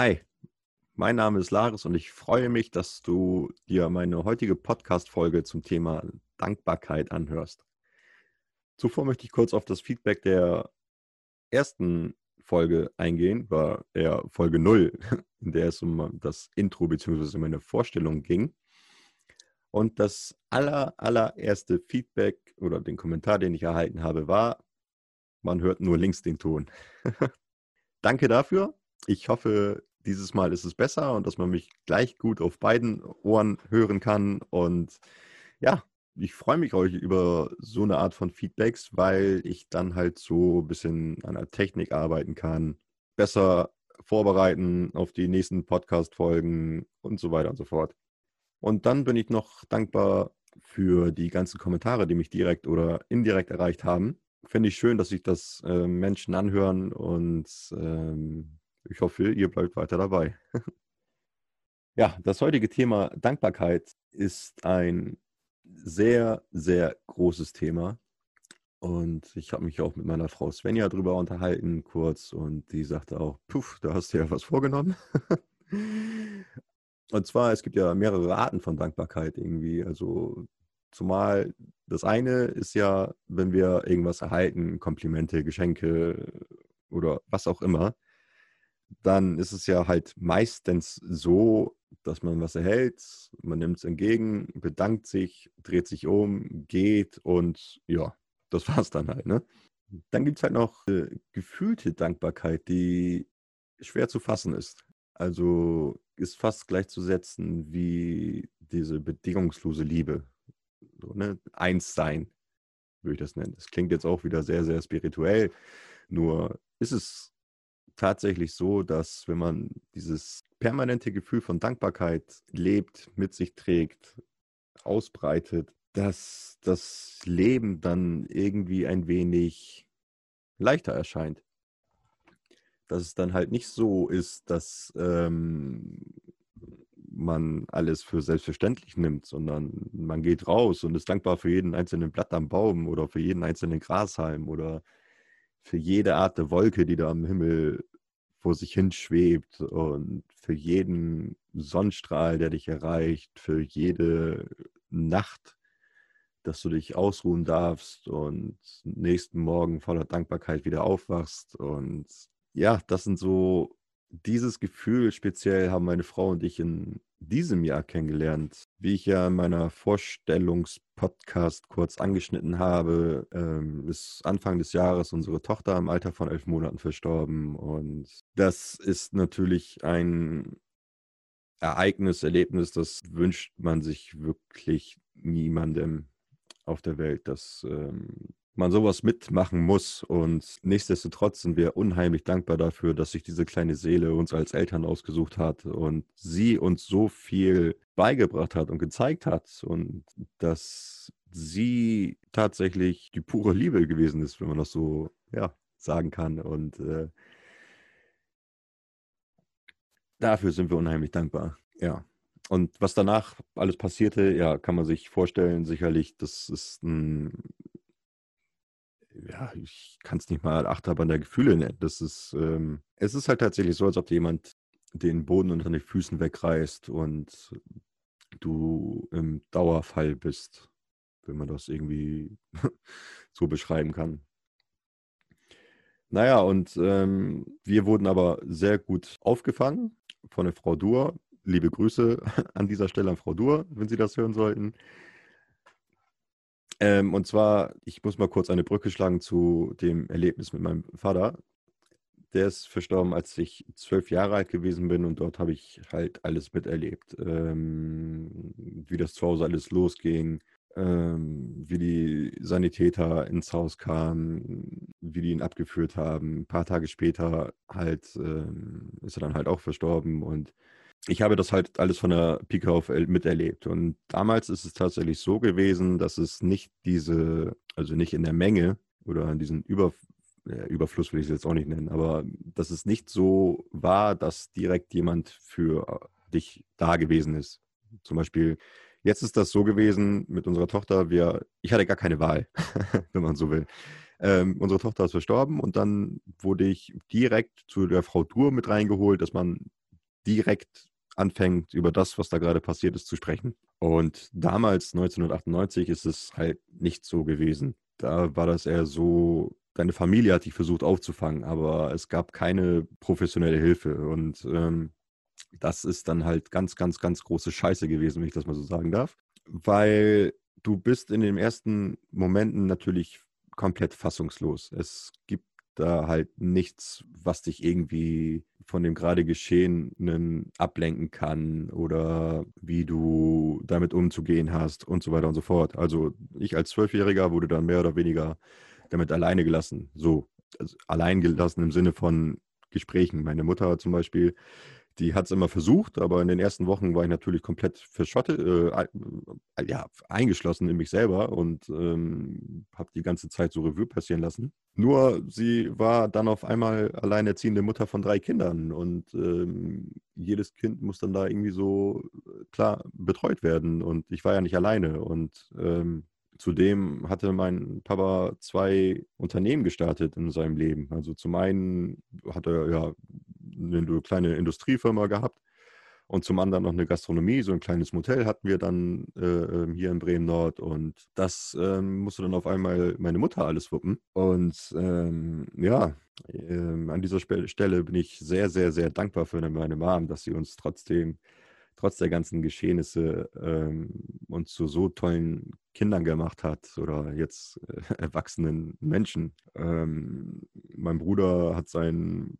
Hi, mein Name ist Laris und ich freue mich, dass du dir meine heutige Podcast-Folge zum Thema Dankbarkeit anhörst. Zuvor möchte ich kurz auf das Feedback der ersten Folge eingehen, war eher Folge 0, in der es um das Intro bzw. meine Vorstellung ging. Und das aller, allererste Feedback oder den Kommentar, den ich erhalten habe, war, man hört nur links den Ton. Danke dafür. Ich hoffe, dieses Mal ist es besser und dass man mich gleich gut auf beiden Ohren hören kann. Und ja, ich freue mich euch über so eine Art von Feedbacks, weil ich dann halt so ein bisschen an der Technik arbeiten kann, besser vorbereiten auf die nächsten Podcast-Folgen und so weiter und so fort. Und dann bin ich noch dankbar für die ganzen Kommentare, die mich direkt oder indirekt erreicht haben. Finde ich schön, dass sich das äh, Menschen anhören und ähm, ich hoffe, ihr bleibt weiter dabei. ja, das heutige Thema Dankbarkeit ist ein sehr, sehr großes Thema. Und ich habe mich auch mit meiner Frau Svenja darüber unterhalten, kurz, und die sagte auch, puff, da hast du ja was vorgenommen. und zwar, es gibt ja mehrere Arten von Dankbarkeit irgendwie. Also zumal das eine ist ja, wenn wir irgendwas erhalten, Komplimente, Geschenke oder was auch immer, dann ist es ja halt meistens so, dass man was erhält, man nimmt es entgegen, bedankt sich, dreht sich um, geht und ja, das war es dann halt. Ne? Dann gibt es halt noch äh, gefühlte Dankbarkeit, die schwer zu fassen ist. Also ist fast gleichzusetzen wie diese bedingungslose Liebe. So, ne? Eins sein, würde ich das nennen. Das klingt jetzt auch wieder sehr, sehr spirituell. Nur ist es tatsächlich so, dass wenn man dieses permanente Gefühl von Dankbarkeit lebt, mit sich trägt, ausbreitet, dass das Leben dann irgendwie ein wenig leichter erscheint. Dass es dann halt nicht so ist, dass ähm, man alles für selbstverständlich nimmt, sondern man geht raus und ist dankbar für jeden einzelnen Blatt am Baum oder für jeden einzelnen Grashalm oder für jede Art der Wolke, die da am Himmel vor sich hin schwebt und für jeden Sonnenstrahl, der dich erreicht, für jede Nacht, dass du dich ausruhen darfst und nächsten Morgen voller Dankbarkeit wieder aufwachst. Und ja, das sind so, dieses Gefühl speziell haben meine Frau und ich in diesem Jahr kennengelernt. Wie ich ja in meiner Vorstellungspodcast kurz angeschnitten habe, ähm, ist Anfang des Jahres unsere Tochter im Alter von elf Monaten verstorben. Und das ist natürlich ein Ereignis, Erlebnis, das wünscht man sich wirklich niemandem auf der Welt. Das ähm, man sowas mitmachen muss. Und nichtsdestotrotz sind wir unheimlich dankbar dafür, dass sich diese kleine Seele uns als Eltern ausgesucht hat und sie uns so viel beigebracht hat und gezeigt hat und dass sie tatsächlich die pure Liebe gewesen ist, wenn man das so ja, sagen kann. Und äh, dafür sind wir unheimlich dankbar. Ja. Und was danach alles passierte, ja, kann man sich vorstellen, sicherlich, das ist ein ja, ich kann es nicht mal Achterbahn der Gefühle nennen. Das ist, ähm, es ist halt tatsächlich so, als ob jemand den Boden unter den Füßen wegreißt und du im Dauerfall bist, wenn man das irgendwie so beschreiben kann. Naja, und ähm, wir wurden aber sehr gut aufgefangen von der Frau Dur. Liebe Grüße an dieser Stelle an Frau Dur, wenn Sie das hören sollten. Ähm, und zwar, ich muss mal kurz eine Brücke schlagen zu dem Erlebnis mit meinem Vater. Der ist verstorben, als ich zwölf Jahre alt gewesen bin und dort habe ich halt alles miterlebt. Ähm, wie das zu Hause alles losging, ähm, wie die Sanitäter ins Haus kamen, wie die ihn abgeführt haben. Ein paar Tage später halt ähm, ist er dann halt auch verstorben und ich habe das halt alles von der Pike auf miterlebt. Und damals ist es tatsächlich so gewesen, dass es nicht diese, also nicht in der Menge oder in diesen Über, äh, Überfluss will ich es jetzt auch nicht nennen, aber dass es nicht so war, dass direkt jemand für dich da gewesen ist. Zum Beispiel, jetzt ist das so gewesen mit unserer Tochter, wir, ich hatte gar keine Wahl, wenn man so will. Ähm, unsere Tochter ist verstorben und dann wurde ich direkt zu der Frau Dur mit reingeholt, dass man direkt anfängt, über das, was da gerade passiert ist, zu sprechen. Und damals, 1998, ist es halt nicht so gewesen. Da war das eher so, deine Familie hat dich versucht aufzufangen, aber es gab keine professionelle Hilfe. Und ähm, das ist dann halt ganz, ganz, ganz große Scheiße gewesen, wenn ich das mal so sagen darf. Weil du bist in den ersten Momenten natürlich komplett fassungslos. Es gibt da halt nichts, was dich irgendwie von dem gerade Geschehenen ablenken kann oder wie du damit umzugehen hast und so weiter und so fort. Also ich als Zwölfjähriger wurde dann mehr oder weniger damit alleine gelassen. So, also allein gelassen im Sinne von Gesprächen. Meine Mutter zum Beispiel die hat es immer versucht, aber in den ersten Wochen war ich natürlich komplett verschottet, äh, ja, eingeschlossen in mich selber und ähm, habe die ganze Zeit so Revue passieren lassen. Nur sie war dann auf einmal alleinerziehende Mutter von drei Kindern und ähm, jedes Kind muss dann da irgendwie so klar betreut werden und ich war ja nicht alleine und ähm, Zudem hatte mein Papa zwei Unternehmen gestartet in seinem Leben. Also zum einen hat er ja eine kleine Industriefirma gehabt und zum anderen noch eine Gastronomie, so ein kleines Motel hatten wir dann äh, ähm, hier in Bremen Nord und das ähm, musste dann auf einmal meine Mutter alles wuppen. Und ähm, ja, ähm, an dieser Stelle bin ich sehr, sehr, sehr dankbar für meine Mom, dass sie uns trotzdem trotz der ganzen Geschehnisse ähm, uns zu so tollen Kindern gemacht hat oder jetzt äh, erwachsenen Menschen. Ähm, mein Bruder hat sein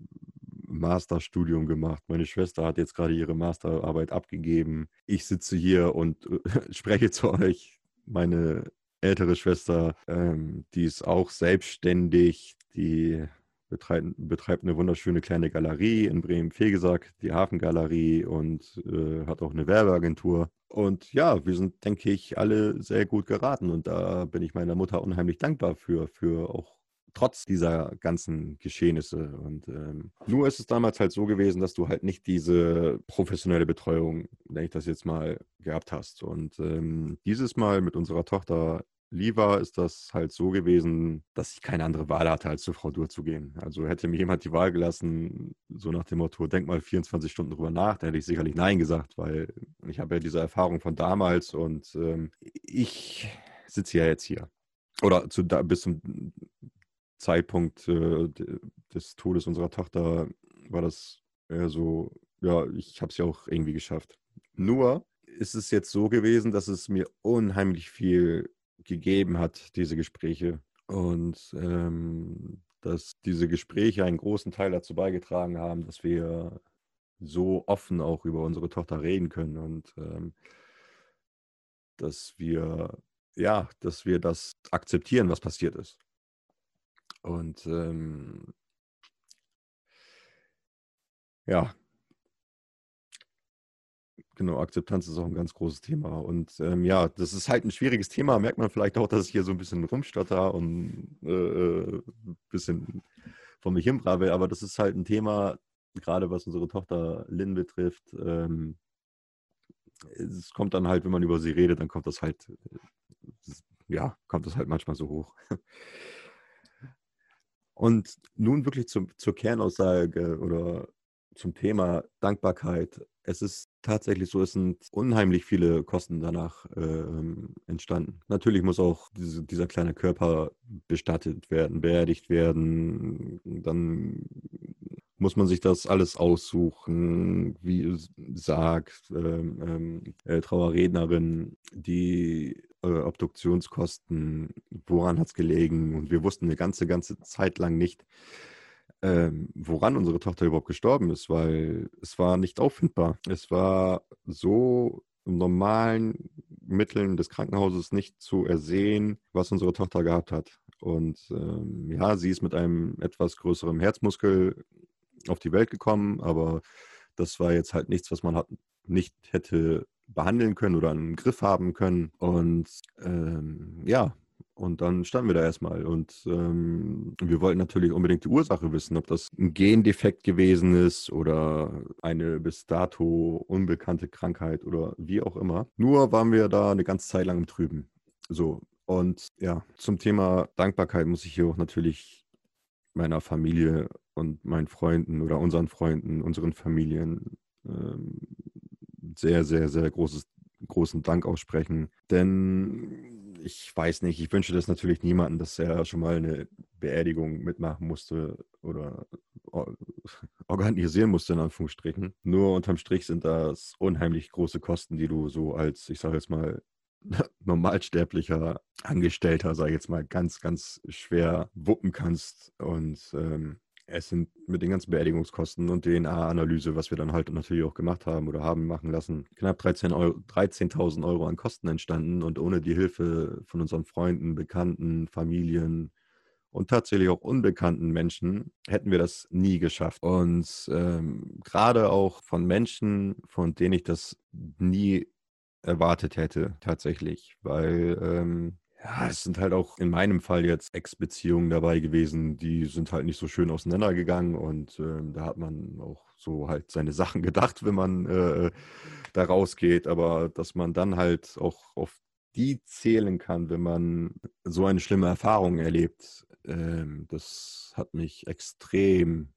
Masterstudium gemacht. Meine Schwester hat jetzt gerade ihre Masterarbeit abgegeben. Ich sitze hier und äh, spreche zu euch. Meine ältere Schwester, ähm, die ist auch selbstständig. Die betreibt, betreibt eine wunderschöne kleine Galerie in Bremen-Fegesack, die Hafengalerie und äh, hat auch eine Werbeagentur. Und ja, wir sind, denke ich, alle sehr gut geraten und da bin ich meiner Mutter unheimlich dankbar für, für auch trotz dieser ganzen Geschehnisse. Und ähm, nur ist es damals halt so gewesen, dass du halt nicht diese professionelle Betreuung, wenn ich das jetzt mal, gehabt hast. Und ähm, dieses Mal mit unserer Tochter Lieber ist das halt so gewesen, dass ich keine andere Wahl hatte, als zur Frau Dur zu gehen. Also hätte mir jemand die Wahl gelassen, so nach dem Motto, denk mal 24 Stunden drüber nach, dann hätte ich sicherlich Nein gesagt, weil ich habe ja diese Erfahrung von damals und ähm, ich sitze ja jetzt hier. Oder zu, bis zum Zeitpunkt äh, des Todes unserer Tochter war das eher so, ja, ich habe es ja auch irgendwie geschafft. Nur ist es jetzt so gewesen, dass es mir unheimlich viel gegeben hat, diese Gespräche. Und ähm, dass diese Gespräche einen großen Teil dazu beigetragen haben, dass wir so offen auch über unsere Tochter reden können und ähm, dass wir ja, dass wir das akzeptieren, was passiert ist. Und ähm, ja, Genau, Akzeptanz ist auch ein ganz großes Thema. Und ähm, ja, das ist halt ein schwieriges Thema. Merkt man vielleicht auch, dass ich hier so ein bisschen rumstotter und äh, ein äh, bisschen von mich hinbrabe. Aber das ist halt ein Thema, gerade was unsere Tochter Lynn betrifft. Ähm, es kommt dann halt, wenn man über sie redet, dann kommt das halt, ja, kommt das halt manchmal so hoch. Und nun wirklich zum, zur Kernaussage oder zum Thema Dankbarkeit es ist tatsächlich so, es sind unheimlich viele Kosten danach äh, entstanden. Natürlich muss auch diese, dieser kleine Körper bestattet werden, beerdigt werden. Dann muss man sich das alles aussuchen, wie sagt ähm, ähm, äh, Trauerrednerin, die äh, Obduktionskosten, woran hat es gelegen? Und wir wussten eine ganze, ganze Zeit lang nicht, ähm, woran unsere Tochter überhaupt gestorben ist, weil es war nicht auffindbar. Es war so im normalen Mitteln des Krankenhauses nicht zu ersehen, was unsere Tochter gehabt hat. Und ähm, ja, sie ist mit einem etwas größeren Herzmuskel auf die Welt gekommen, aber das war jetzt halt nichts, was man hat, nicht hätte behandeln können oder einen Griff haben können. Und ähm, ja, und dann standen wir da erstmal und ähm, wir wollten natürlich unbedingt die Ursache wissen, ob das ein Gendefekt gewesen ist oder eine bis dato unbekannte Krankheit oder wie auch immer. Nur waren wir da eine ganze Zeit lang im Trüben. So, und ja, zum Thema Dankbarkeit muss ich hier auch natürlich meiner Familie und meinen Freunden oder unseren Freunden, unseren Familien ähm, sehr, sehr, sehr großes, großen Dank aussprechen. Denn ich weiß nicht, ich wünsche das natürlich niemandem, dass er schon mal eine Beerdigung mitmachen musste oder organisieren musste, in Anführungsstrichen. Nur unterm Strich sind das unheimlich große Kosten, die du so als, ich sage jetzt mal, normalsterblicher Angestellter, sage ich jetzt mal, ganz, ganz schwer wuppen kannst. Und ähm, es sind mit den ganzen Beerdigungskosten und DNA-Analyse, was wir dann halt natürlich auch gemacht haben oder haben machen lassen, knapp 13.000 Euro, 13 Euro an Kosten entstanden. Und ohne die Hilfe von unseren Freunden, Bekannten, Familien und tatsächlich auch unbekannten Menschen hätten wir das nie geschafft. Und ähm, gerade auch von Menschen, von denen ich das nie erwartet hätte, tatsächlich, weil ähm, ja, es sind halt auch in meinem Fall jetzt Ex-Beziehungen dabei gewesen, die sind halt nicht so schön auseinandergegangen und ähm, da hat man auch so halt seine Sachen gedacht, wenn man äh, da rausgeht, aber dass man dann halt auch auf die zählen kann, wenn man so eine schlimme Erfahrung erlebt, ähm, das hat mich extrem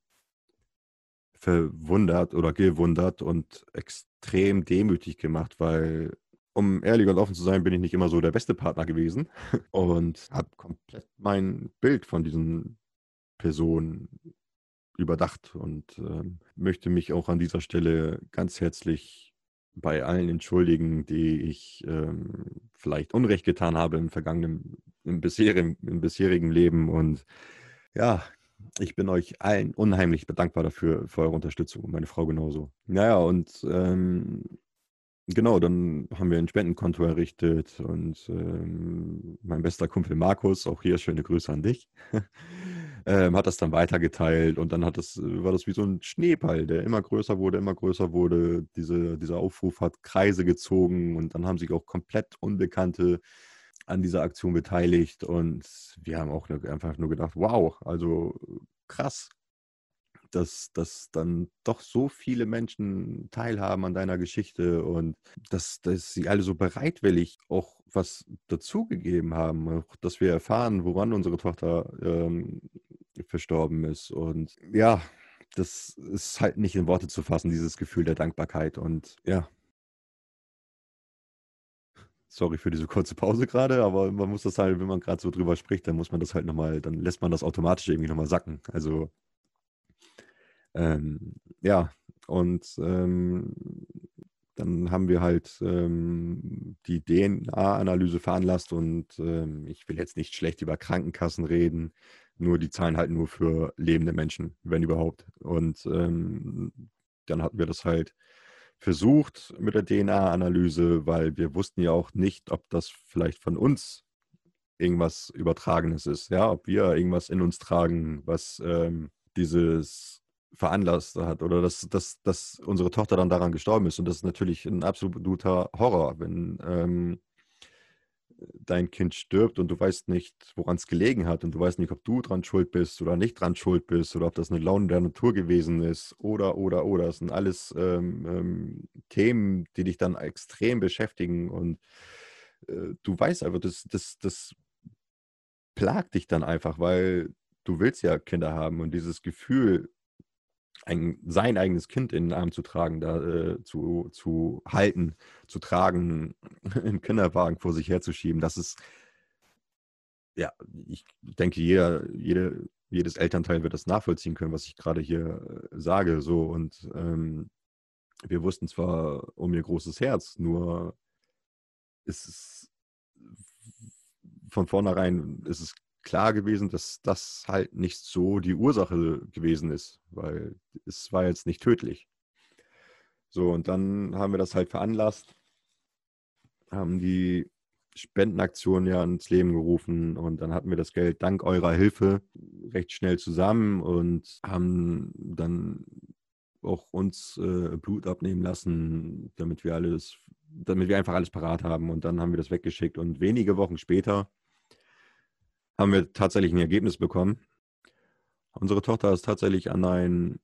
verwundert oder gewundert und extrem demütig gemacht, weil um ehrlich und offen zu sein, bin ich nicht immer so der beste Partner gewesen und habe komplett mein Bild von diesen Personen überdacht und ähm, möchte mich auch an dieser Stelle ganz herzlich bei allen entschuldigen, die ich ähm, vielleicht Unrecht getan habe im vergangenen, im bisherigen, im bisherigen Leben. Und ja, ich bin euch allen unheimlich bedankbar dafür, für eure Unterstützung und meine Frau genauso. Naja, und ähm, Genau, dann haben wir ein Spendenkonto errichtet und ähm, mein bester Kumpel Markus, auch hier schöne Grüße an dich, ähm, hat das dann weitergeteilt und dann hat das, war das wie so ein Schneeball, der immer größer wurde, immer größer wurde. Diese, dieser Aufruf hat Kreise gezogen und dann haben sich auch komplett Unbekannte an dieser Aktion beteiligt und wir haben auch einfach nur gedacht, wow, also krass, dass, dass dann doch so viele Menschen teilhaben an deiner Geschichte und dass, dass sie alle so bereitwillig auch was dazugegeben haben, auch, dass wir erfahren, woran unsere Tochter ähm, verstorben ist. Und ja, das ist halt nicht in Worte zu fassen, dieses Gefühl der Dankbarkeit. Und ja, Sorry für diese kurze Pause gerade, aber man muss das halt, wenn man gerade so drüber spricht, dann muss man das halt nochmal, dann lässt man das automatisch irgendwie nochmal sacken. Also ähm, ja, und ähm, dann haben wir halt ähm, die DNA-Analyse veranlasst und ähm, ich will jetzt nicht schlecht über Krankenkassen reden, nur die zahlen halt nur für lebende Menschen, wenn überhaupt. Und ähm, dann hatten wir das halt versucht mit der DNA-Analyse, weil wir wussten ja auch nicht, ob das vielleicht von uns irgendwas Übertragenes ist, ja, ob wir irgendwas in uns tragen, was ähm, dieses veranlasst hat oder dass, dass, dass unsere Tochter dann daran gestorben ist. Und das ist natürlich ein absoluter Horror, wenn ähm, dein Kind stirbt und du weißt nicht, woran es gelegen hat und du weißt nicht, ob du dran schuld bist oder nicht dran schuld bist oder ob das eine Laune der Natur gewesen ist oder, oder, oder. Das sind alles ähm, ähm, Themen, die dich dann extrem beschäftigen und äh, du weißt einfach, das, das, das plagt dich dann einfach, weil du willst ja Kinder haben und dieses Gefühl, ein, sein eigenes Kind in den Arm zu tragen, da äh, zu, zu halten, zu tragen, im Kinderwagen vor sich herzuschieben, das ist, ja, ich denke, jeder, jede, jedes Elternteil wird das nachvollziehen können, was ich gerade hier äh, sage. So und ähm, wir wussten zwar um ihr großes Herz, nur ist es von vornherein ist es klar gewesen, dass das halt nicht so die Ursache gewesen ist, weil es war jetzt nicht tödlich. So, und dann haben wir das halt veranlasst, haben die Spendenaktion ja ins Leben gerufen und dann hatten wir das Geld dank eurer Hilfe recht schnell zusammen und haben dann auch uns äh, Blut abnehmen lassen, damit wir alles, damit wir einfach alles parat haben und dann haben wir das weggeschickt und wenige Wochen später haben wir tatsächlich ein Ergebnis bekommen. Unsere Tochter ist tatsächlich an einem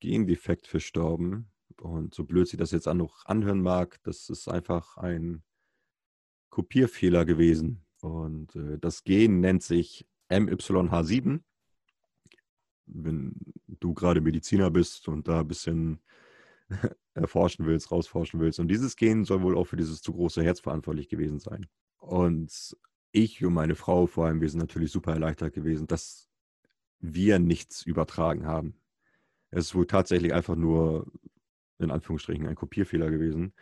Gendefekt verstorben. Und so blöd sie das jetzt auch noch anhören mag, das ist einfach ein Kopierfehler gewesen. Und äh, das Gen nennt sich MYH7. Wenn du gerade Mediziner bist und da ein bisschen erforschen willst, rausforschen willst. Und dieses Gen soll wohl auch für dieses zu große Herz verantwortlich gewesen sein. Und ich und meine Frau vor allem, wir sind natürlich super erleichtert gewesen, dass wir nichts übertragen haben. Es ist wohl tatsächlich einfach nur, in Anführungsstrichen, ein Kopierfehler gewesen.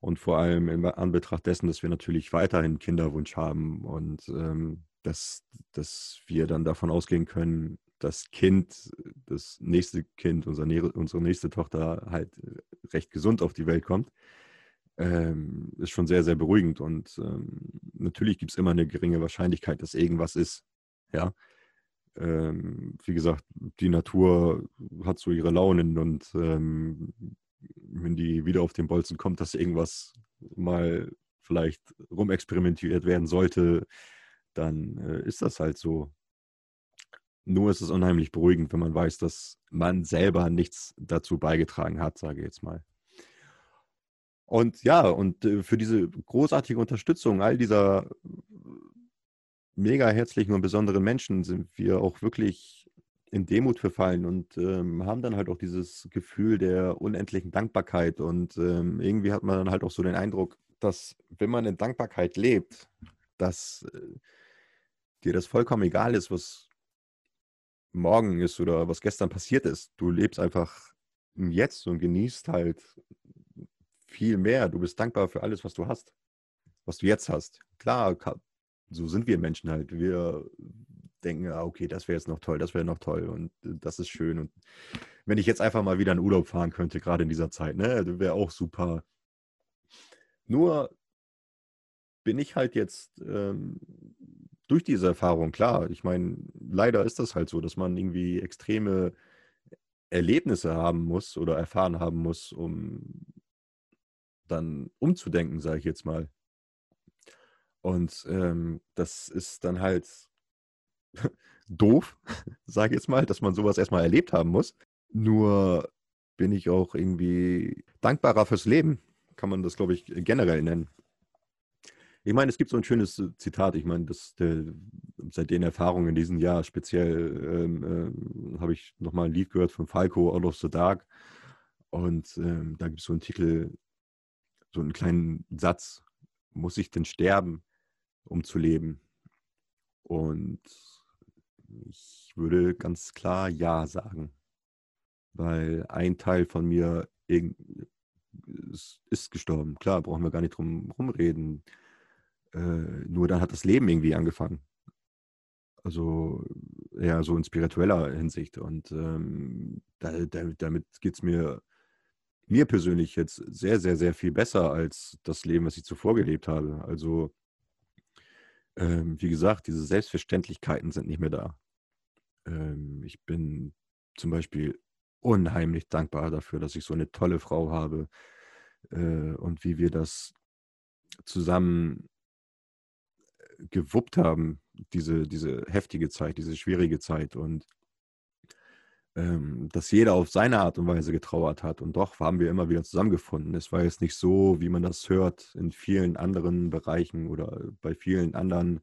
Und vor allem in Anbetracht dessen, dass wir natürlich weiterhin Kinderwunsch haben und ähm, dass, dass wir dann davon ausgehen können, das Kind, das nächste Kind, unser, unsere nächste Tochter halt recht gesund auf die Welt kommt, ähm, ist schon sehr, sehr beruhigend. Und ähm, natürlich gibt es immer eine geringe Wahrscheinlichkeit, dass irgendwas ist. Ja. Ähm, wie gesagt, die Natur hat so ihre Launen und ähm, wenn die wieder auf den Bolzen kommt, dass irgendwas mal vielleicht rumexperimentiert werden sollte, dann äh, ist das halt so. Nur ist es unheimlich beruhigend, wenn man weiß, dass man selber nichts dazu beigetragen hat, sage ich jetzt mal. Und ja, und äh, für diese großartige Unterstützung all dieser mega herzlichen und besonderen Menschen sind wir auch wirklich in Demut verfallen und ähm, haben dann halt auch dieses Gefühl der unendlichen Dankbarkeit. Und ähm, irgendwie hat man dann halt auch so den Eindruck, dass wenn man in Dankbarkeit lebt, dass äh, dir das vollkommen egal ist, was morgen ist oder was gestern passiert ist. Du lebst einfach Jetzt und genießt halt viel mehr. Du bist dankbar für alles, was du hast, was du jetzt hast. Klar, so sind wir Menschen halt. Wir denken, ah, okay, das wäre jetzt noch toll, das wäre noch toll und äh, das ist schön. Und wenn ich jetzt einfach mal wieder in Urlaub fahren könnte, gerade in dieser Zeit, ne, wäre auch super. Nur bin ich halt jetzt ähm, durch diese Erfahrung, klar, ich meine, leider ist das halt so, dass man irgendwie extreme Erlebnisse haben muss oder erfahren haben muss, um dann umzudenken, sage ich jetzt mal. Und ähm, das ist dann halt doof, sage ich jetzt mal, dass man sowas erstmal erlebt haben muss. Nur bin ich auch irgendwie dankbarer fürs Leben, kann man das, glaube ich, generell nennen. Ich meine, es gibt so ein schönes Zitat. Ich meine, das, der, seit den Erfahrungen in diesem Jahr speziell ähm, äh, habe ich nochmal ein Lied gehört von Falco, Out of the Dark. Und ähm, da gibt es so einen Titel, so einen kleinen Satz. Muss ich denn sterben, um zu leben? Und ich würde ganz klar Ja sagen. Weil ein Teil von mir ist gestorben. Klar, brauchen wir gar nicht drum rumreden. Äh, nur dann hat das Leben irgendwie angefangen. Also eher so in spiritueller Hinsicht. Und ähm, da, da, damit geht es mir, mir persönlich jetzt sehr, sehr, sehr viel besser als das Leben, was ich zuvor gelebt habe. Also, ähm, wie gesagt, diese Selbstverständlichkeiten sind nicht mehr da. Ähm, ich bin zum Beispiel unheimlich dankbar dafür, dass ich so eine tolle Frau habe äh, und wie wir das zusammen gewuppt haben, diese, diese heftige Zeit, diese schwierige Zeit und dass jeder auf seine Art und Weise getrauert hat. Und doch haben wir immer wieder zusammengefunden. Es war jetzt nicht so, wie man das hört in vielen anderen Bereichen oder bei vielen anderen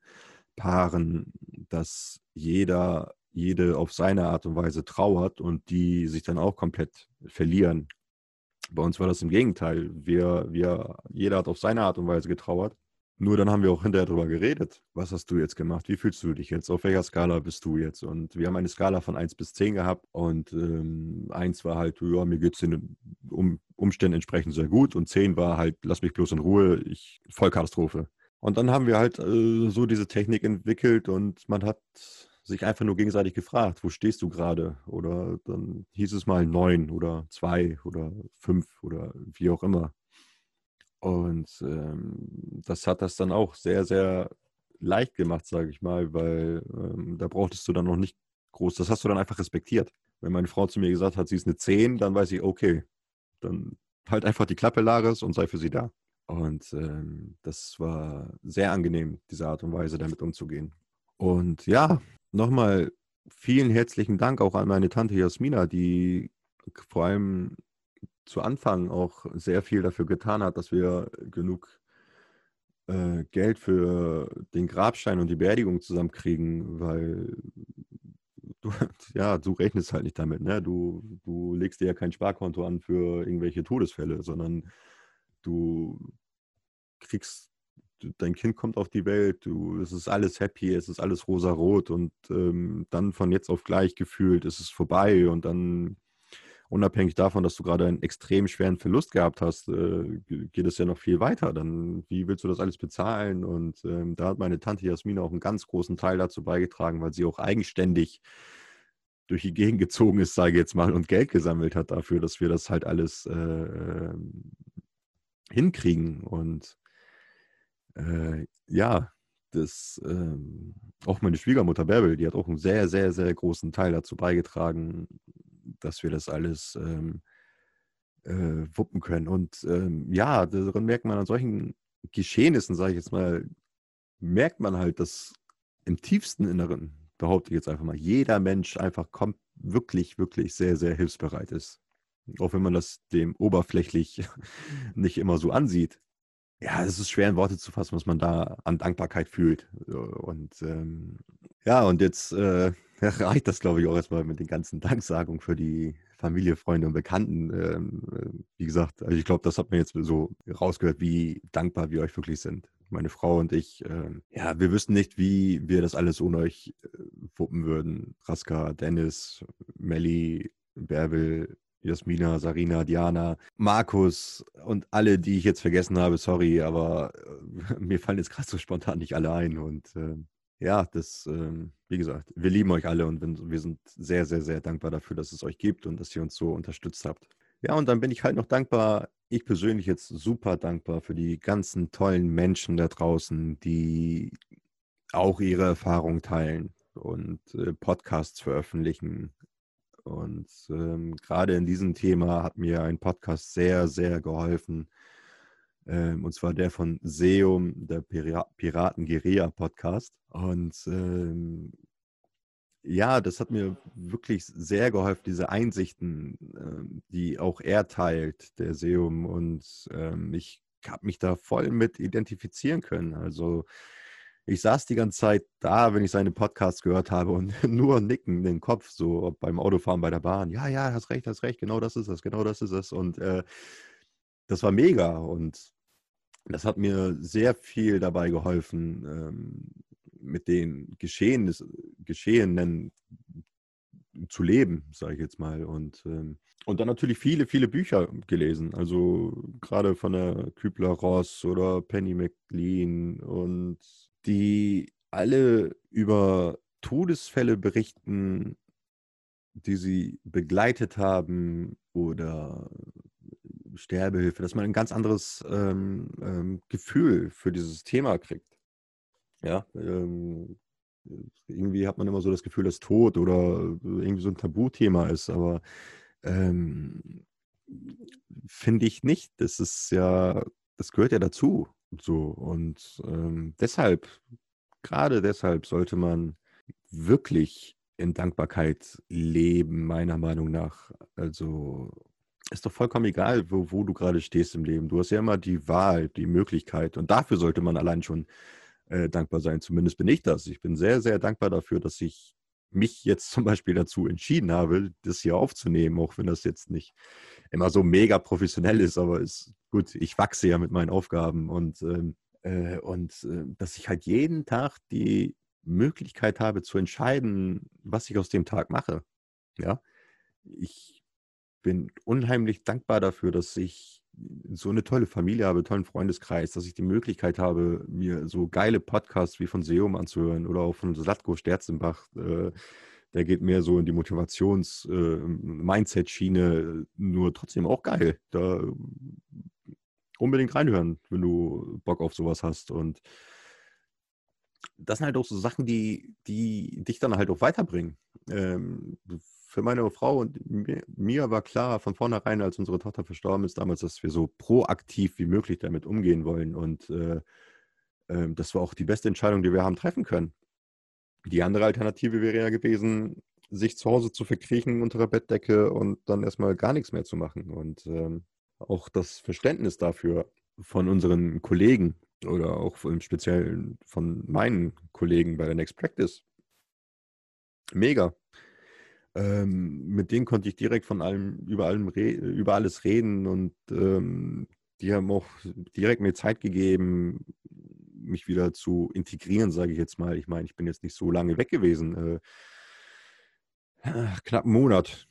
Paaren, dass jeder, jede auf seine Art und Weise trauert und die sich dann auch komplett verlieren. Bei uns war das im Gegenteil. Wir, wir, jeder hat auf seine Art und Weise getrauert nur dann haben wir auch hinterher darüber geredet. Was hast du jetzt gemacht? Wie fühlst du dich jetzt? Auf welcher Skala bist du jetzt? Und wir haben eine Skala von 1 bis 10 gehabt. Und ähm, 1 war halt, ja, mir geht es den um, Umständen entsprechend sehr gut. Und 10 war halt, lass mich bloß in Ruhe, ich Vollkatastrophe. Und dann haben wir halt äh, so diese Technik entwickelt und man hat sich einfach nur gegenseitig gefragt, wo stehst du gerade? Oder dann hieß es mal 9 oder 2 oder 5 oder wie auch immer. Und ähm, das hat das dann auch sehr, sehr leicht gemacht, sage ich mal, weil ähm, da brauchtest du dann noch nicht groß, das hast du dann einfach respektiert. Wenn meine Frau zu mir gesagt hat, sie ist eine 10, dann weiß ich, okay, dann halt einfach die Klappe, Laris, und sei für sie da. Und ähm, das war sehr angenehm, diese Art und Weise damit umzugehen. Und ja, nochmal vielen herzlichen Dank auch an meine Tante Jasmina, die vor allem zu Anfang auch sehr viel dafür getan hat, dass wir genug äh, Geld für den Grabstein und die Beerdigung zusammenkriegen, weil du, ja, du rechnest halt nicht damit. Ne? Du, du legst dir ja kein Sparkonto an für irgendwelche Todesfälle, sondern du kriegst, dein Kind kommt auf die Welt, du, es ist alles happy, es ist alles rosa-rot und ähm, dann von jetzt auf gleich gefühlt ist es vorbei und dann unabhängig davon, dass du gerade einen extrem schweren Verlust gehabt hast, äh, geht es ja noch viel weiter. Dann, wie willst du das alles bezahlen? Und ähm, da hat meine Tante Jasmina auch einen ganz großen Teil dazu beigetragen, weil sie auch eigenständig durch die Gegend gezogen ist, sage ich jetzt mal, und Geld gesammelt hat dafür, dass wir das halt alles äh, ähm, hinkriegen. Und äh, ja, das, ähm, auch meine Schwiegermutter Bärbel, die hat auch einen sehr, sehr, sehr großen Teil dazu beigetragen, dass wir das alles ähm, äh, wuppen können. Und ähm, ja, daran merkt man an solchen Geschehnissen, sage ich jetzt mal, merkt man halt, dass im tiefsten Inneren, behaupte ich jetzt einfach mal, jeder Mensch einfach kommt, wirklich, wirklich sehr, sehr hilfsbereit ist. Auch wenn man das dem oberflächlich nicht immer so ansieht. Ja, es ist schwer in Worte zu fassen, was man da an Dankbarkeit fühlt. Und ähm, ja, und jetzt äh, reicht das, glaube ich, auch erstmal mit den ganzen Danksagungen für die Familie, Freunde und Bekannten. Ähm, äh, wie gesagt, also ich glaube, das hat man jetzt so rausgehört, wie dankbar wir euch wirklich sind. Meine Frau und ich, äh, ja, wir wüssten nicht, wie wir das alles ohne euch äh, wuppen würden. Raska, Dennis, Melli, Bärbel, Jasmina, Sarina, Diana, Markus und alle, die ich jetzt vergessen habe, sorry, aber äh, mir fallen jetzt gerade so spontan nicht alle ein. Und äh, ja, das, ähm, wie gesagt, wir lieben euch alle und wir sind sehr, sehr, sehr dankbar dafür, dass es euch gibt und dass ihr uns so unterstützt habt. Ja, und dann bin ich halt noch dankbar, ich persönlich jetzt super dankbar für die ganzen tollen Menschen da draußen, die auch ihre Erfahrungen teilen und äh, Podcasts veröffentlichen. Und ähm, gerade in diesem Thema hat mir ein Podcast sehr, sehr geholfen, ähm, und zwar der von Seum, der Piraten-Guerilla-Podcast. Und ähm, ja, das hat mir wirklich sehr geholfen, diese Einsichten, äh, die auch er teilt, der Seum. Und ähm, ich habe mich da voll mit identifizieren können. Also ich saß die ganze Zeit da, wenn ich seine Podcasts gehört habe und nur nicken den Kopf, so beim Autofahren bei der Bahn. Ja, ja, hast recht, hast recht, genau das ist es, genau das ist es. Und äh, das war mega und das hat mir sehr viel dabei geholfen, ähm, mit den Geschehnis, Geschehenen zu leben, sage ich jetzt mal. Und, ähm, und dann natürlich viele, viele Bücher gelesen. Also gerade von der Kübler-Ross oder Penny McLean und die alle über Todesfälle berichten, die sie begleitet haben oder Sterbehilfe, dass man ein ganz anderes ähm, ähm, Gefühl für dieses Thema kriegt. Ja, ähm, irgendwie hat man immer so das Gefühl, dass Tod oder irgendwie so ein Tabuthema ist, aber ähm, finde ich nicht. Das ist ja, das gehört ja dazu. So und ähm, deshalb, gerade deshalb sollte man wirklich in Dankbarkeit leben, meiner Meinung nach. Also ist doch vollkommen egal, wo, wo du gerade stehst im Leben. Du hast ja immer die Wahl, die Möglichkeit. Und dafür sollte man allein schon äh, dankbar sein. Zumindest bin ich das. Ich bin sehr, sehr dankbar dafür, dass ich mich jetzt zum Beispiel dazu entschieden habe, das hier aufzunehmen, auch wenn das jetzt nicht immer so mega professionell ist, aber ist gut, ich wachse ja mit meinen Aufgaben und, ähm, äh, und äh, dass ich halt jeden Tag die Möglichkeit habe zu entscheiden, was ich aus dem Tag mache. Ja, ich bin unheimlich dankbar dafür, dass ich so eine tolle Familie habe, tollen Freundeskreis, dass ich die Möglichkeit habe, mir so geile Podcasts wie von Seum anzuhören oder auch von Slatko Sterzenbach. Äh, der geht mehr so in die Motivations-Mindset-Schiene, äh, nur trotzdem auch geil. Da unbedingt reinhören, wenn du Bock auf sowas hast. Und das sind halt auch so Sachen, die, die dich dann halt auch weiterbringen. Ähm, für meine Frau und mir, war klar von vornherein, als unsere Tochter verstorben ist damals, dass wir so proaktiv wie möglich damit umgehen wollen. Und äh, äh, das war auch die beste Entscheidung, die wir haben treffen können. Die andere Alternative wäre ja gewesen, sich zu Hause zu verkriechen unter der Bettdecke und dann erstmal gar nichts mehr zu machen. Und ähm, auch das Verständnis dafür von unseren Kollegen oder auch im Speziellen von meinen Kollegen bei der Next Practice. Mega. Ähm, mit denen konnte ich direkt von allem, über, allem über alles reden und ähm, die haben auch direkt mir Zeit gegeben, mich wieder zu integrieren, sage ich jetzt mal. Ich meine, ich bin jetzt nicht so lange weg gewesen. Äh, knapp einen Monat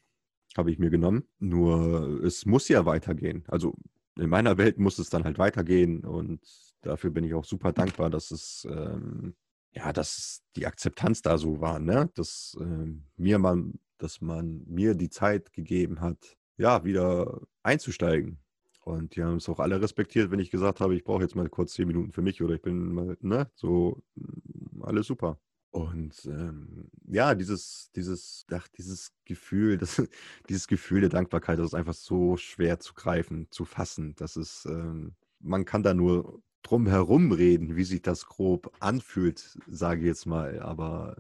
habe ich mir genommen. Nur es muss ja weitergehen. Also in meiner Welt muss es dann halt weitergehen und dafür bin ich auch super dankbar, dass es ähm, ja, dass die Akzeptanz da so war, ne? Dass äh, mir man, dass man mir die Zeit gegeben hat, ja, wieder einzusteigen. Und die haben es auch alle respektiert, wenn ich gesagt habe, ich brauche jetzt mal kurz zehn Minuten für mich oder ich bin mal, ne, so mm, alles super. Und ähm, ja, dieses, dieses, ach, dieses Gefühl, das, dieses Gefühl der Dankbarkeit, das ist einfach so schwer zu greifen, zu fassen. Das ist, ähm, man kann da nur drum herum reden, wie sich das grob anfühlt, sage ich jetzt mal. Aber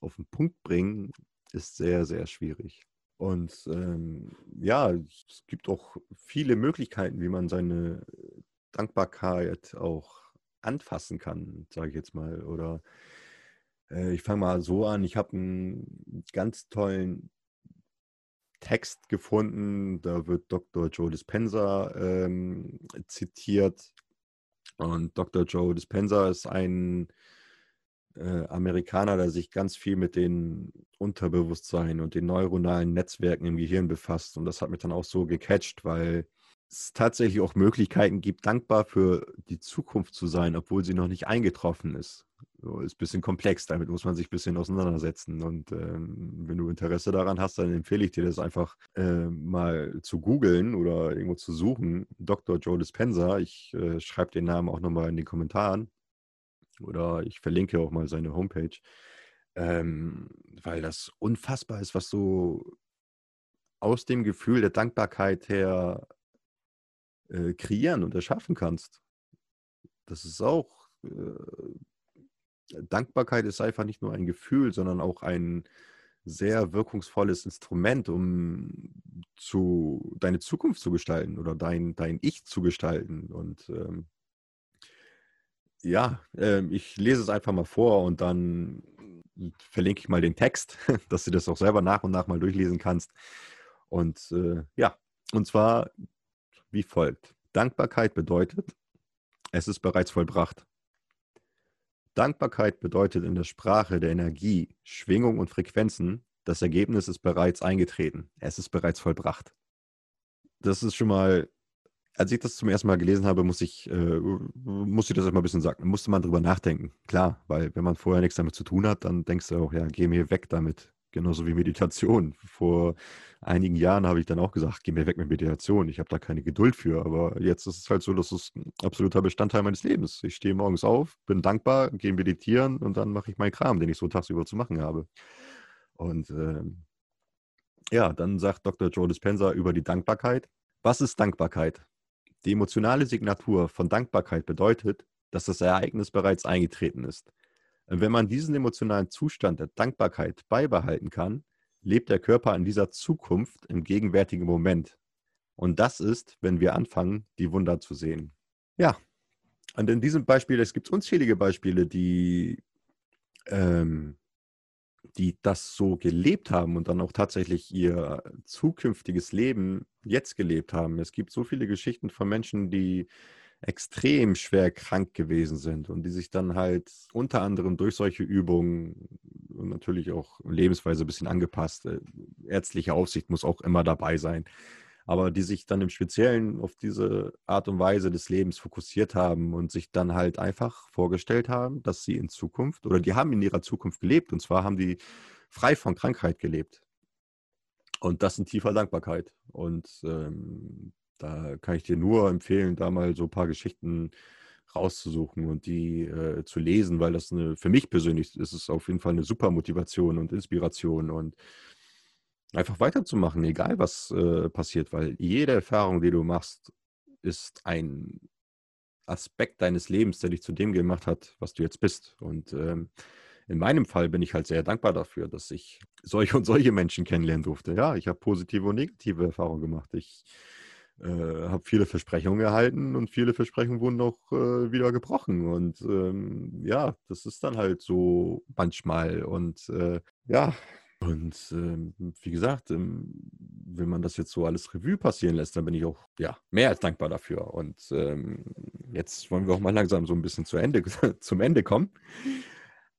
auf den Punkt bringen ist sehr, sehr schwierig. Und ähm, ja, es gibt auch viele Möglichkeiten, wie man seine Dankbarkeit auch anfassen kann, sage ich jetzt mal. Oder äh, ich fange mal so an, ich habe einen ganz tollen Text gefunden, da wird Dr. Joe Dispenza ähm, zitiert und Dr. Joe Dispenza ist ein äh, Amerikaner, der sich ganz viel mit den Unterbewusstsein und den neuronalen Netzwerken im Gehirn befasst. Und das hat mich dann auch so gecatcht, weil es tatsächlich auch Möglichkeiten gibt, dankbar für die Zukunft zu sein, obwohl sie noch nicht eingetroffen ist. So, ist ein bisschen komplex, damit muss man sich ein bisschen auseinandersetzen. Und ähm, wenn du Interesse daran hast, dann empfehle ich dir das einfach äh, mal zu googeln oder irgendwo zu suchen. Dr. Joe Dispenza, ich äh, schreibe den Namen auch nochmal in den Kommentaren oder ich verlinke auch mal seine Homepage, ähm, weil das unfassbar ist, was du aus dem Gefühl der Dankbarkeit her äh, kreieren und erschaffen kannst. Das ist auch, äh, Dankbarkeit ist einfach nicht nur ein Gefühl, sondern auch ein sehr wirkungsvolles Instrument, um zu, deine Zukunft zu gestalten oder dein, dein Ich zu gestalten. Und ähm, ja, äh, ich lese es einfach mal vor und dann verlinke ich mal den Text, dass du das auch selber nach und nach mal durchlesen kannst. Und äh, ja, und zwar wie folgt. Dankbarkeit bedeutet, es ist bereits vollbracht. Dankbarkeit bedeutet in der Sprache der Energie, Schwingung und Frequenzen, das Ergebnis ist bereits eingetreten. Es ist bereits vollbracht. Das ist schon mal, als ich das zum ersten Mal gelesen habe, muss ich, äh, muss ich das erstmal ein bisschen sagen. Musste man drüber nachdenken. Klar, weil wenn man vorher nichts damit zu tun hat, dann denkst du auch, ja, geh mir weg damit. Genauso wie Meditation. Vor einigen Jahren habe ich dann auch gesagt, geh mir weg mit Meditation. Ich habe da keine Geduld für. Aber jetzt ist es halt so, dass es ein absoluter Bestandteil meines Lebens. Ich stehe morgens auf, bin dankbar, gehe meditieren und dann mache ich meinen Kram, den ich so tagsüber zu machen habe. Und äh, ja, dann sagt Dr. Joe Dispenza über die Dankbarkeit. Was ist Dankbarkeit? Die emotionale Signatur von Dankbarkeit bedeutet, dass das Ereignis bereits eingetreten ist. Wenn man diesen emotionalen Zustand der Dankbarkeit beibehalten kann, lebt der Körper in dieser Zukunft im gegenwärtigen Moment. Und das ist, wenn wir anfangen, die Wunder zu sehen. Ja, und in diesem Beispiel, es gibt unzählige Beispiele, die, ähm, die das so gelebt haben und dann auch tatsächlich ihr zukünftiges Leben jetzt gelebt haben. Es gibt so viele Geschichten von Menschen, die extrem schwer krank gewesen sind und die sich dann halt unter anderem durch solche Übungen und natürlich auch Lebensweise ein bisschen angepasst, äh, ärztliche Aufsicht muss auch immer dabei sein, aber die sich dann im Speziellen auf diese Art und Weise des Lebens fokussiert haben und sich dann halt einfach vorgestellt haben, dass sie in Zukunft oder die haben in ihrer Zukunft gelebt und zwar haben die frei von Krankheit gelebt. Und das in tiefer Dankbarkeit. Und ähm, da kann ich dir nur empfehlen, da mal so ein paar Geschichten rauszusuchen und die äh, zu lesen, weil das eine, für mich persönlich ist es auf jeden Fall eine super Motivation und Inspiration und einfach weiterzumachen, egal was äh, passiert, weil jede Erfahrung, die du machst, ist ein Aspekt deines Lebens, der dich zu dem gemacht hat, was du jetzt bist. Und ähm, in meinem Fall bin ich halt sehr dankbar dafür, dass ich solche und solche Menschen kennenlernen durfte. Ja, ich habe positive und negative Erfahrungen gemacht. Ich äh, habe viele Versprechungen erhalten und viele Versprechungen wurden auch äh, wieder gebrochen. Und ähm, ja, das ist dann halt so manchmal. Und äh, ja, Und ähm, wie gesagt, ähm, wenn man das jetzt so alles Revue passieren lässt, dann bin ich auch ja, mehr als dankbar dafür. Und ähm, jetzt wollen wir auch mal langsam so ein bisschen zu Ende, zum Ende kommen.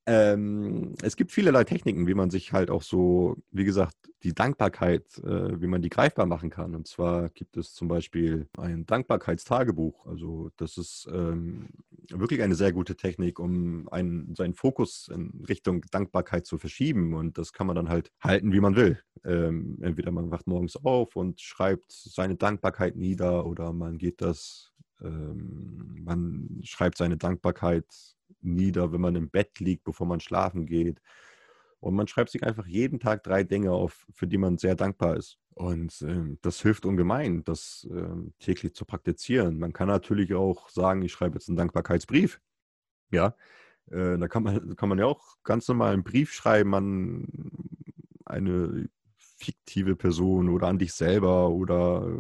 Ähm, es gibt vielerlei Techniken, wie man sich halt auch so, wie gesagt, die Dankbarkeit, äh, wie man die greifbar machen kann. Und zwar gibt es zum Beispiel ein Dankbarkeitstagebuch. Also das ist ähm, wirklich eine sehr gute Technik, um einen, seinen Fokus in Richtung Dankbarkeit zu verschieben. Und das kann man dann halt halten, wie man will. Ähm, entweder man wacht morgens auf und schreibt seine Dankbarkeit nieder oder man geht das, ähm, man schreibt seine Dankbarkeit nieder, wenn man im Bett liegt, bevor man schlafen geht. Und man schreibt sich einfach jeden Tag drei Dinge auf, für die man sehr dankbar ist. Und äh, das hilft ungemein, das äh, täglich zu praktizieren. Man kann natürlich auch sagen, ich schreibe jetzt einen Dankbarkeitsbrief. Ja, äh, da kann man, kann man ja auch ganz normal einen Brief schreiben an eine fiktive Person oder an dich selber oder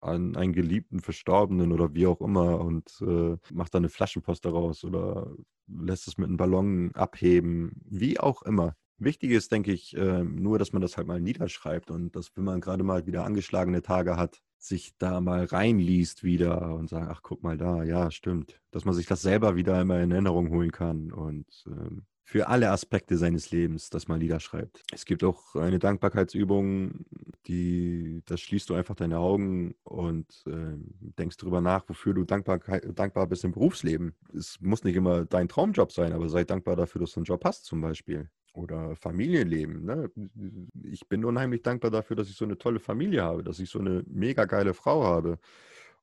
an einen geliebten Verstorbenen oder wie auch immer und äh, macht da eine Flaschenpost daraus oder lässt es mit einem Ballon abheben, wie auch immer. Wichtig ist, denke ich, äh, nur, dass man das halt mal niederschreibt und dass, wenn man gerade mal wieder angeschlagene Tage hat, sich da mal reinliest wieder und sagt, ach, guck mal da, ja, stimmt. Dass man sich das selber wieder immer in Erinnerung holen kann und ähm, für alle Aspekte seines Lebens, dass man Lieder schreibt. Es gibt auch eine Dankbarkeitsübung, die, das schließt du einfach deine Augen und äh, denkst darüber nach, wofür du dankbar, dankbar bist im Berufsleben. Es muss nicht immer dein Traumjob sein, aber sei dankbar dafür, dass du einen Job hast zum Beispiel. Oder Familienleben. Ne? Ich bin unheimlich dankbar dafür, dass ich so eine tolle Familie habe, dass ich so eine mega geile Frau habe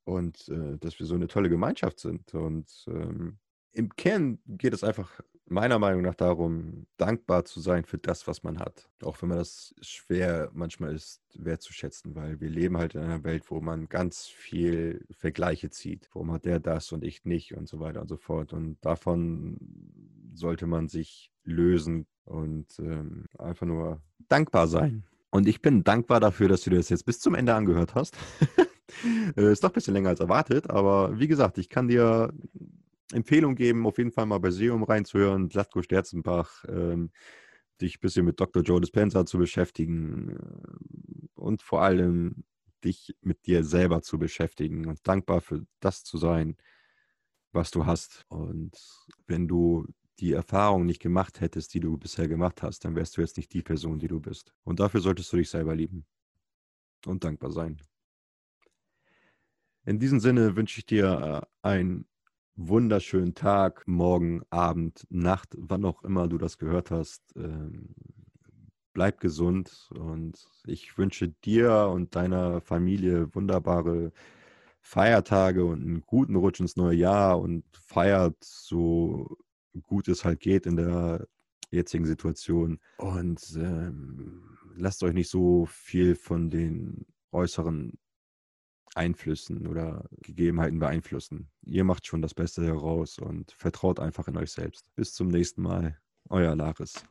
und äh, dass wir so eine tolle Gemeinschaft sind. Und ähm, im Kern geht es einfach meiner Meinung nach darum, dankbar zu sein für das, was man hat. Auch wenn man das schwer manchmal ist, wertzuschätzen, weil wir leben halt in einer Welt, wo man ganz viel Vergleiche zieht. Warum hat der das und ich nicht und so weiter und so fort. Und davon sollte man sich lösen und ähm, einfach nur dankbar sein. Und ich bin dankbar dafür, dass du das jetzt bis zum Ende angehört hast. Äh, ist doch ein bisschen länger als erwartet, aber wie gesagt, ich kann dir Empfehlung geben, auf jeden Fall mal bei Seum reinzuhören, Slatko Sterzenbach, ähm, dich ein bisschen mit Dr. Joe Dispenza zu beschäftigen äh, und vor allem dich mit dir selber zu beschäftigen und dankbar für das zu sein, was du hast. Und wenn du die Erfahrung nicht gemacht hättest, die du bisher gemacht hast, dann wärst du jetzt nicht die Person, die du bist. Und dafür solltest du dich selber lieben und dankbar sein. In diesem Sinne wünsche ich dir äh, ein wunderschönen Tag, morgen, Abend, Nacht, wann auch immer du das gehört hast. Ähm, bleib gesund und ich wünsche dir und deiner Familie wunderbare Feiertage und einen guten Rutsch ins neue Jahr und feiert so gut es halt geht in der jetzigen Situation. Und ähm, lasst euch nicht so viel von den äußeren Einflüssen oder Gegebenheiten beeinflussen. Ihr macht schon das Beste heraus und vertraut einfach in euch selbst. Bis zum nächsten Mal. Euer Laris.